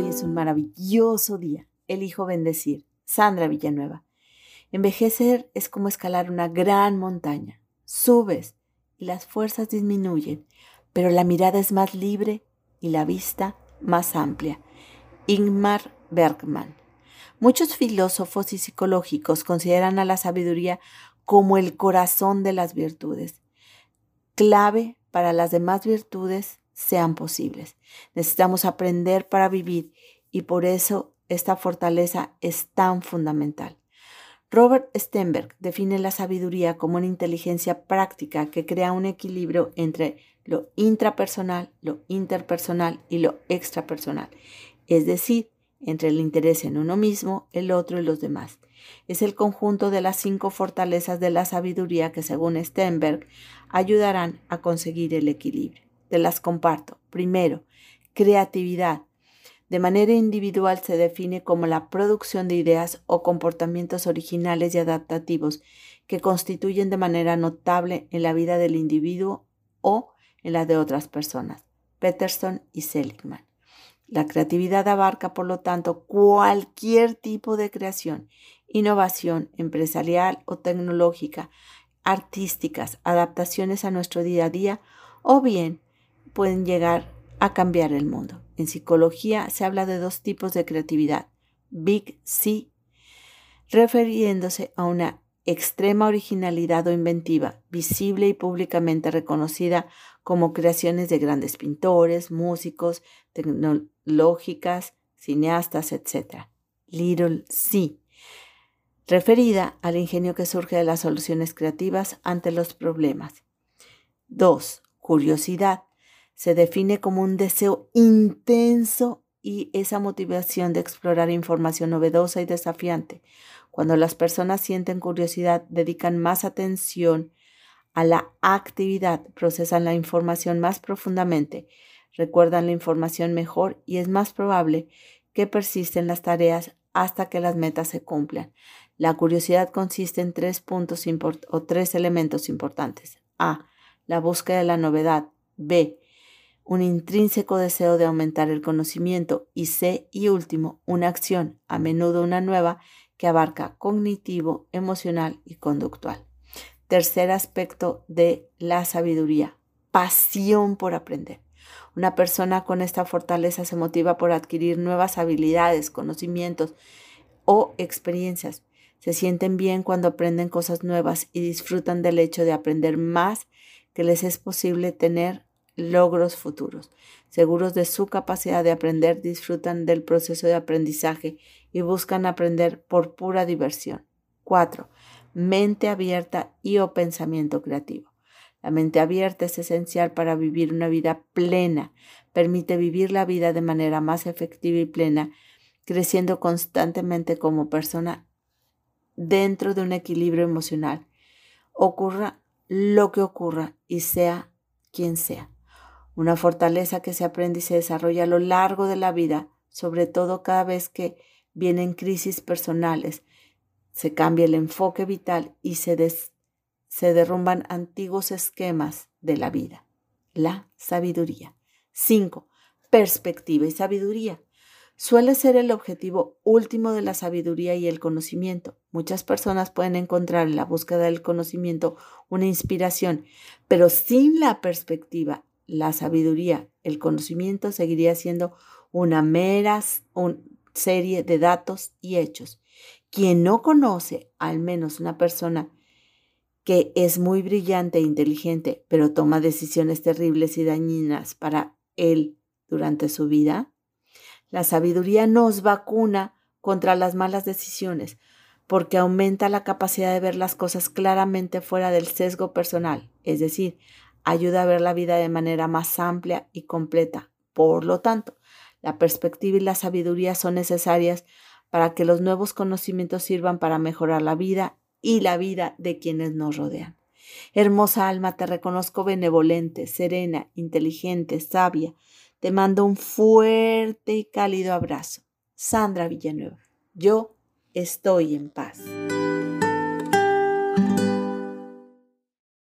Hoy es un maravilloso día. Elijo bendecir. Sandra Villanueva. Envejecer es como escalar una gran montaña. Subes y las fuerzas disminuyen, pero la mirada es más libre y la vista más amplia. Ingmar Bergman. Muchos filósofos y psicológicos consideran a la sabiduría como el corazón de las virtudes, clave para las demás virtudes sean posibles. Necesitamos aprender para vivir y por eso esta fortaleza es tan fundamental. Robert Stenberg define la sabiduría como una inteligencia práctica que crea un equilibrio entre lo intrapersonal, lo interpersonal y lo extrapersonal, es decir, entre el interés en uno mismo, el otro y los demás. Es el conjunto de las cinco fortalezas de la sabiduría que, según Stenberg, ayudarán a conseguir el equilibrio. Te las comparto. Primero, creatividad. De manera individual se define como la producción de ideas o comportamientos originales y adaptativos que constituyen de manera notable en la vida del individuo o en la de otras personas. Peterson y Seligman. La creatividad abarca, por lo tanto, cualquier tipo de creación, innovación empresarial o tecnológica, artísticas, adaptaciones a nuestro día a día o bien pueden llegar a cambiar el mundo. En psicología se habla de dos tipos de creatividad, Big C, refiriéndose a una extrema originalidad o inventiva, visible y públicamente reconocida como creaciones de grandes pintores, músicos, tecnológicas, cineastas, etc. Little C, referida al ingenio que surge de las soluciones creativas ante los problemas. 2. Curiosidad, se define como un deseo intenso y esa motivación de explorar información novedosa y desafiante. Cuando las personas sienten curiosidad, dedican más atención a la actividad, procesan la información más profundamente, recuerdan la información mejor y es más probable que persisten las tareas hasta que las metas se cumplan. La curiosidad consiste en tres puntos o tres elementos importantes. A. La búsqueda de la novedad. B un intrínseco deseo de aumentar el conocimiento y C, y último, una acción, a menudo una nueva, que abarca cognitivo, emocional y conductual. Tercer aspecto de la sabiduría, pasión por aprender. Una persona con esta fortaleza se motiva por adquirir nuevas habilidades, conocimientos o experiencias. Se sienten bien cuando aprenden cosas nuevas y disfrutan del hecho de aprender más que les es posible tener logros futuros. Seguros de su capacidad de aprender, disfrutan del proceso de aprendizaje y buscan aprender por pura diversión. 4. Mente abierta y o pensamiento creativo. La mente abierta es esencial para vivir una vida plena. Permite vivir la vida de manera más efectiva y plena, creciendo constantemente como persona dentro de un equilibrio emocional. Ocurra lo que ocurra y sea quien sea una fortaleza que se aprende y se desarrolla a lo largo de la vida, sobre todo cada vez que vienen crisis personales, se cambia el enfoque vital y se, se derrumban antiguos esquemas de la vida. La sabiduría. 5. Perspectiva y sabiduría. Suele ser el objetivo último de la sabiduría y el conocimiento. Muchas personas pueden encontrar en la búsqueda del conocimiento una inspiración, pero sin la perspectiva la sabiduría, el conocimiento seguiría siendo una mera serie de datos y hechos. Quien no conoce, al menos una persona que es muy brillante e inteligente, pero toma decisiones terribles y dañinas para él durante su vida, la sabiduría nos vacuna contra las malas decisiones, porque aumenta la capacidad de ver las cosas claramente fuera del sesgo personal, es decir, ayuda a ver la vida de manera más amplia y completa. Por lo tanto, la perspectiva y la sabiduría son necesarias para que los nuevos conocimientos sirvan para mejorar la vida y la vida de quienes nos rodean. Hermosa alma, te reconozco benevolente, serena, inteligente, sabia. Te mando un fuerte y cálido abrazo. Sandra Villanueva, yo estoy en paz.